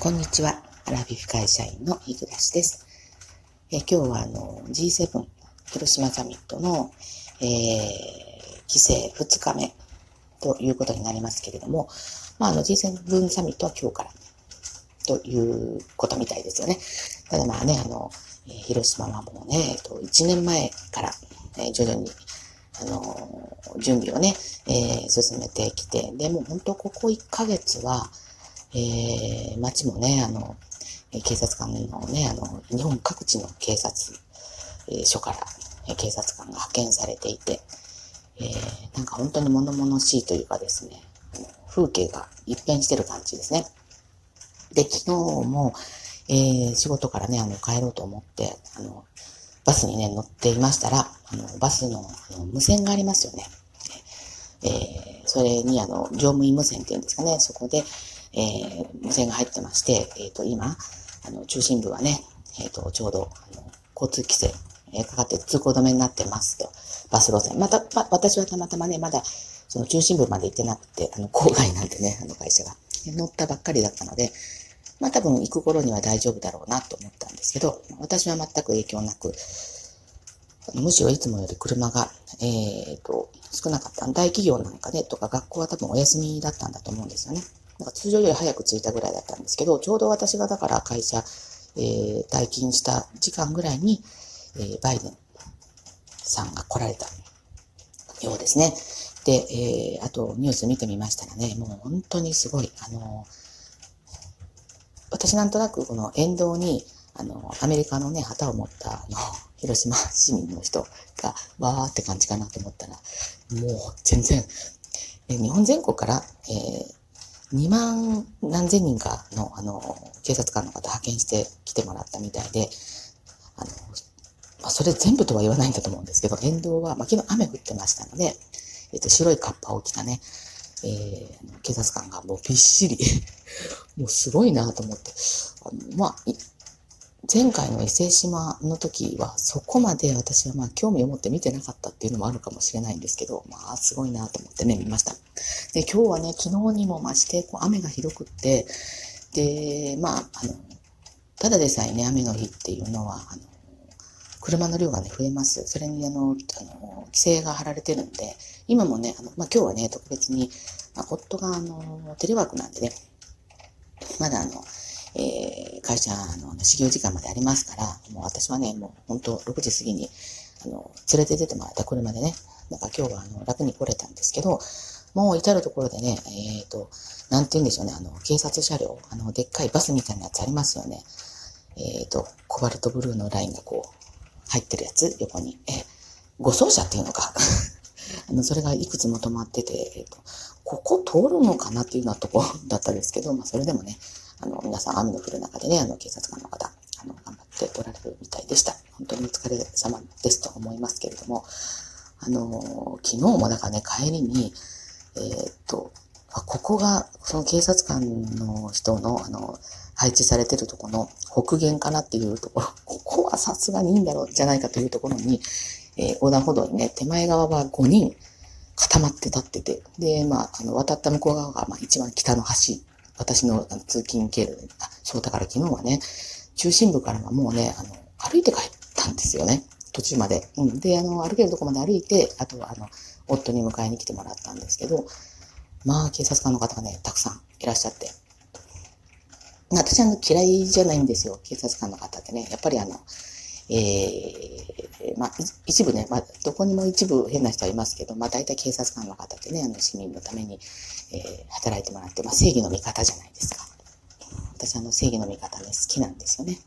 こんにちは。アラビフ会社員の日暮です。え今日はあの G7 広島サミットの、えー、規制2日目ということになりますけれども、まあ、あの G7 サミットは今日からということみたいですよね。ただまあね、あの、え、広島はもうね、えっと、1年前から、え、徐々にあの、準備をね、えー、進めてきて、でも本当ここ1ヶ月は、えー、街もね、あの、警察官のね、あの、日本各地の警察え署から警察官が派遣されていて、えー、なんか本当に物々しいというかですね、風景が一変してる感じですね。で、昨日も、えー、仕事からね、あの、帰ろうと思って、あの、バスにね、乗っていましたら、あの、バスのあの無線がありますよね。えー、それに、あの、乗務員無線っていうんですかね、そこで、えー、無線が入ってまして、えっ、ー、と、今、あの、中心部はね、えっ、ー、と、ちょうど、あの、交通規制、え、かかって通行止めになってますと。バス路線。また、ま、私はたまたまね、まだ、その中心部まで行ってなくて、あの、郊外なんでね、あの会社が。乗ったばっかりだったので、まあ多分行く頃には大丈夫だろうなと思ったんですけど、私は全く影響なく、むしろいつもより車が、えっ、ー、と、少なかった。大企業なんかね、とか学校は多分お休みだったんだと思うんですよね。なんか通常より早く着いたぐらいだったんですけど、ちょうど私がだから会社、えー、退勤した時間ぐらいに、えー、バイデンさんが来られたようですね。で、えー、あとニュース見てみましたらね、もう本当にすごい、あの私なんとなくこの沿道に、あの、アメリカのね、旗を持ったあの、広島市民の人が、わーって感じかなと思ったら、もう全然、え日本全国から、えー、2万何千人かの、あの、警察官の方派遣して来てもらったみたいで、あの、まあ、それ全部とは言わないんだと思うんですけど、沿道は、まあ、昨日雨降ってましたので、えっと、白いカッパを着たね、えー、警察官がもうびっしり もうすごいなと思って、あの、まあ、前回の伊勢島の時はそこまで私はまあ興味を持って見てなかったっていうのもあるかもしれないんですけど、まあすごいなと思ってね、見ました。で、今日はね、昨日にも増してこう雨がひどくって、で、まあ、あの、ただでさえね、雨の日っていうのは、あの、車の量がね、増えます。それにあの、あの、規制が張られてるんで、今もね、あの、まあ今日はね、特別に、まあ、夫があの、テレワークなんでね、まだあの、えー、会社の始業時間までありますから、もう私はね、もう本当6時過ぎに、あの、連れて出てもらった車でね、だか今日はあの、楽に来れたんですけど、もう至るところでね、えっ、ー、と、なんて言うんでしょうね、あの、警察車両、あの、でっかいバスみたいなやつありますよね。えっ、ー、と、コバルトブルーのラインがこう、入ってるやつ、横に。え、護送車っていうのか。あの、それがいくつも止まってて、えっ、ー、と、ここ通るのかなっていうようなとこだったんですけど、まあ、それでもね、あの、皆さん雨の降る中でね、あの、警察官の方、あの、頑張っておられるみたいでした。本当にお疲れ様ですと思いますけれども、あの、昨日もだからね、帰りに、えー、っと、あ、ここが、その警察官の人の、あの、配置されてるところの北限かなっていうところ、ここはさすがにいいんだろうじゃないかというところに、えー、横断歩道にね、手前側は5人固まって立ってて、で、まあ、あの、渡った向こう側が、まあ、一番北の橋私の通勤経路で、あ、そうだから昨日はね、中心部からはもうね、あの、歩いて帰ったんですよね。途中まで。うん。で、あの、歩けるとこまで歩いて、あとはあの、夫に迎えに来てもらったんですけど、まあ、警察官の方がね、たくさんいらっしゃって。私あの、嫌いじゃないんですよ。警察官の方ってね。やっぱりあの、えー、まあ、一部ね、まあ、どこにも一部変な人はいますけど、まあ、大体警察官の方ってね、あの、市民のために、えー、働いてもらって、まあ、正義の味方じゃないですか。私、あの、正義の味方ね、好きなんですよね。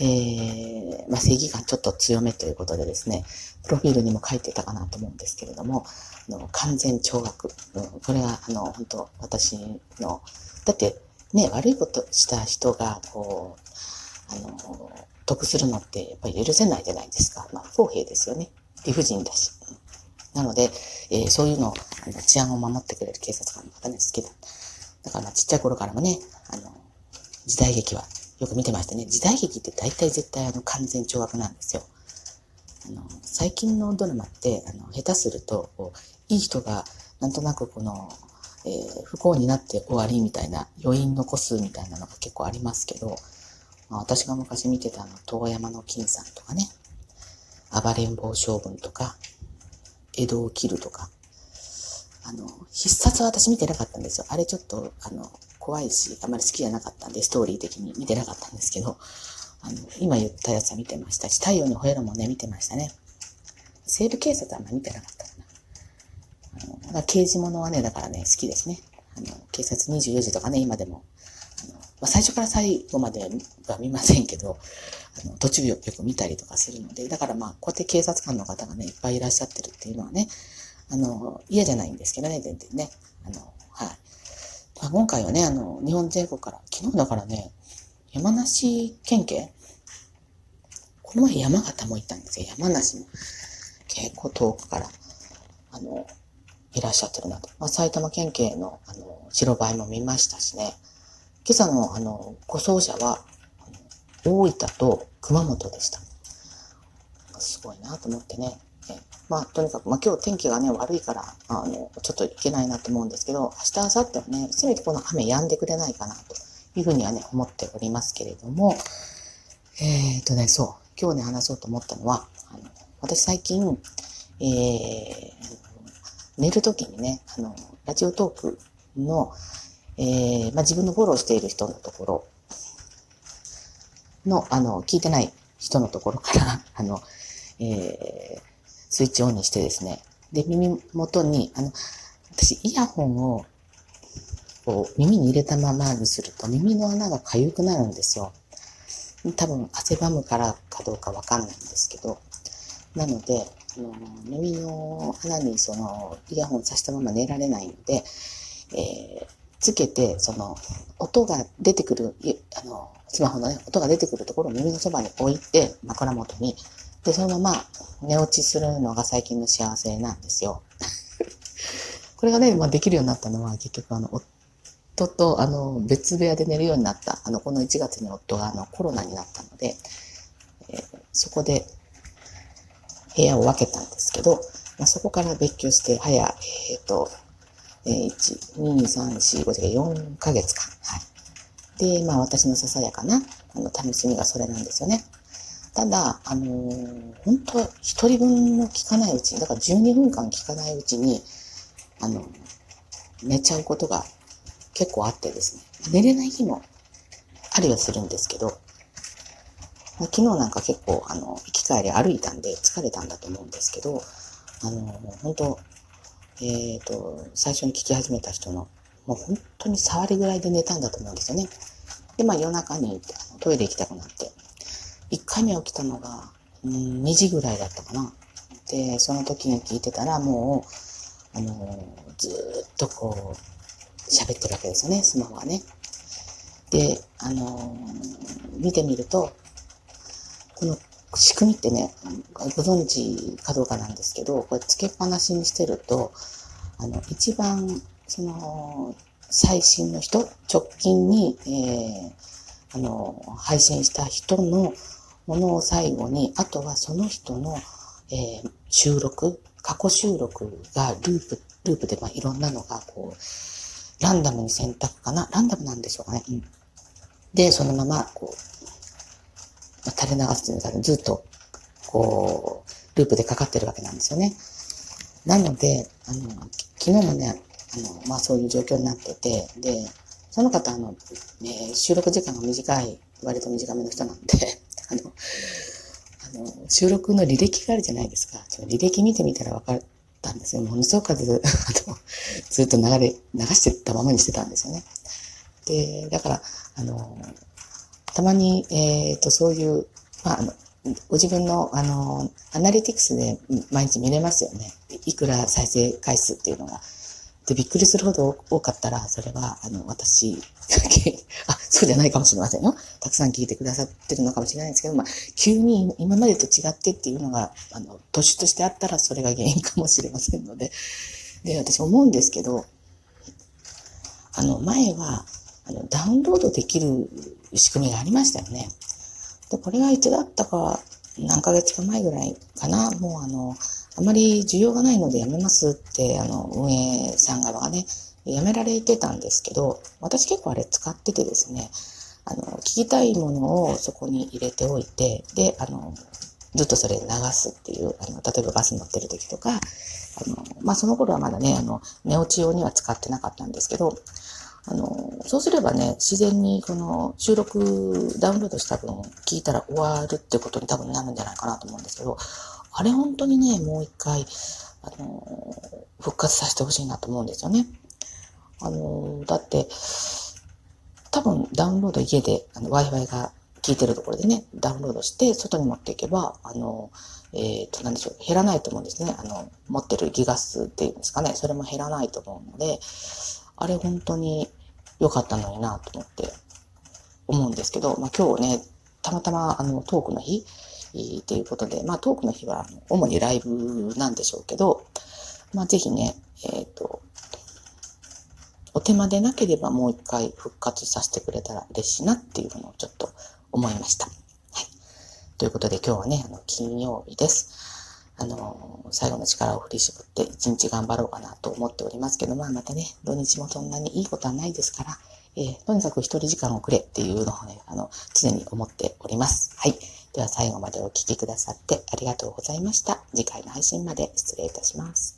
えー、まあ、正義感ちょっと強めということでですね、プロフィールにも書いてたかなと思うんですけれども、あの完全懲悪、うん、これが、あの、本当私の、だって、ね、悪いことした人が、こう、あの、得するのってやっぱり許せないじゃないですか。まあ、不公平ですよね。理不尽だし。なので、えー、そういうの、あの、治安を守ってくれる警察官の方ね、好きだ。だからまあ、ちっちゃい頃からもね、あの、時代劇はよく見てましたね。時代劇って大体絶対あの、完全懲悪なんですよ。あの、最近のドラマって、あの、下手すると、いい人が、なんとなくこの、えー、不幸になって終わりみたいな余韻残すみたいなのが結構ありますけど、まあ、私が昔見てたあの、遠山の金さんとかね、暴れん坊将軍とか、江戸を切るとか、あの、必殺は私見てなかったんですよ。あれちょっと、あの、怖いし、あまり好きじゃなかったんで、ストーリー的に見てなかったんですけど、あの、今言ったやつは見てましたし、太陽に吠えるもね、見てましたね。西部警察はあんま見てなかったかな。あの、刑事物はね、だからね、好きですね。あの、警察24時とかね、今でも、まあ、最初から最後までは見ませんけど、あの、途中よく見たりとかするので、だからまあ、こうやって警察官の方がね、いっぱいいらっしゃってるっていうのはね、あの、嫌じゃないんですけどね、全然ね。あの、はい。まあ、今回はね、あの、日本全国から、昨日だからね、山梨県警この前山形も行ったんですよ。山梨も。結構遠くから、あの、いらっしゃってるなと。まあ、埼玉県警の、あの、白バイも見ましたしね。今朝の、あの、護送車は、大分と熊本でした。すごいなと思ってね。まあ、とにかく、まあ今日天気がね、悪いから、あの、ちょっといけないなと思うんですけど、明日、明後日はね、せめてこの雨止んでくれないかな、というふうにはね、思っておりますけれども、えー、っとね、そう、今日ね、話そうと思ったのは、あの私最近、えー、寝るときにね、あの、ラジオトークの、えー、まあ、自分のフォローしている人のところ。の、あの、聞いてない人のところから、あの、えー、スイッチオンにしてですね、で、耳元に、あの、私、イヤホンを、こう、耳に入れたままにすると、耳の穴が痒くなるんですよ。多分、汗ばむからかどうかわかんないんですけど、なので、あの、耳の穴にその、イヤホンさしたまま寝られないので、えー、つけて、その、音が出てくる、あの、スマホのね、音が出てくるところを耳のそばに置いて、枕元に、で、そのまま寝落ちするのが最近の幸せなんですよ。これがね、まあ、できるようになったのは結局あの、夫とあの、別部屋で寝るようになった、あの、この1月に夫があの、コロナになったので、えー、そこで部屋を分けたんですけど、まあ、そこから別居して、早、えっ、ー、と、えー、1、2、3、4、5、4ヶ月間。はい。で、まあ私のささやかな、あの、楽しみがそれなんですよね。ただ、あのー、本当一人分の聞かないうちに、だから12分間聞かないうちに、あの、寝ちゃうことが結構あってですね、寝れない日もありはするんですけど、ま、昨日なんか結構、あの、行き帰り歩いたんで疲れたんだと思うんですけど、あの、本当えっ、ー、と、最初に聞き始めた人の、もう本当に触りぐらいで寝たんだと思うんですよね。で、まあ夜中にトイレ行きたくなって、1回目起きたのが、うん、2時ぐらいだったかな。で、その時に聞いてたら、もう、あのー、ずっとこう、喋ってるわけですよね、スマホはね。で、あのー、見てみると、この仕組みってね、ご存知かどうかなんですけど、これつけっぱなしにしてると、あの、一番、その、最新の人、直近に、えー、あの、配信した人のものを最後に、あとはその人の、えー、収録、過去収録がループ、ループでまあいろんなのがこう、ランダムに選択かな？ランダムなんでしょうかね。うん、で、そのまま、こう、垂れ流すというのがずっと、こう、ループでかかってるわけなんですよね。なので、あの、昨日もね、あの、まあそういう状況になってて、で、その方、あの、えー、収録時間が短い、割と短めの人なんで、あの、あの、収録の履歴があるじゃないですか。その履歴見てみたら分かったんですよ。ものすごくずあのずっと流れ、流してたままにしてたんですよね。で、だから、あの、たまに、えっ、ー、と、そういう、まあ、ご自分の、あの、アナリティクスで毎日見れますよね。いくら再生回数っていうのが。で、びっくりするほど多かったら、それは、あの、私 あ、そうじゃないかもしれませんよ。たくさん聞いてくださってるのかもしれないんですけど、まあ、急に今までと違ってっていうのが、あの、突出してあったら、それが原因かもしれませんので。で、私思うんですけど、あの、前は、あの、ダウンロードできる仕組みがありましたよね。で、これがいつだったか、何ヶ月か前ぐらいかな、もうあの、あまり需要がないのでやめますって、あの、運営さん側がね、やめられてたんですけど、私結構あれ使っててですね、あの、聞きたいものをそこに入れておいて、で、あの、ずっとそれ流すっていう、あの、例えばバス乗ってる時とか、あの、まあ、その頃はまだね、あの、寝落ち用には使ってなかったんですけど、あの、そうすればね、自然にこの収録ダウンロードした分聞いたら終わるってことに多分なるんじゃないかなと思うんですけど、あれ本当にね、もう一回、あの、復活させてほしいなと思うんですよね。あの、だって、多分ダウンロード家であの Wi-Fi が効いてるところでね、ダウンロードして外に持っていけば、あの、えっ、ー、と、なんでしょう、減らないと思うんですね。あの、持ってるギガ数っていうんですかね、それも減らないと思うので、あれ本当に良かったのになと思って思うんですけど、まあ今日ね、たまたまあのトークの日っていうことで、まあトークの日は主にライブなんでしょうけど、まあぜひね、えっ、ー、と、お手間でなければもう一回復活させてくれたら嬉しいなっていうのをちょっと思いました。はい。ということで今日はね、あの、金曜日です。あの、最後の力を振り絞って一日頑張ろうかなと思っておりますけど、まあまたね、土日もそんなにいいことはないですから、えー、とにかく一人時間をくれっていうのをね、あの、常に思っております。はい。では最後までお聴きくださってありがとうございました。次回の配信まで失礼いたします。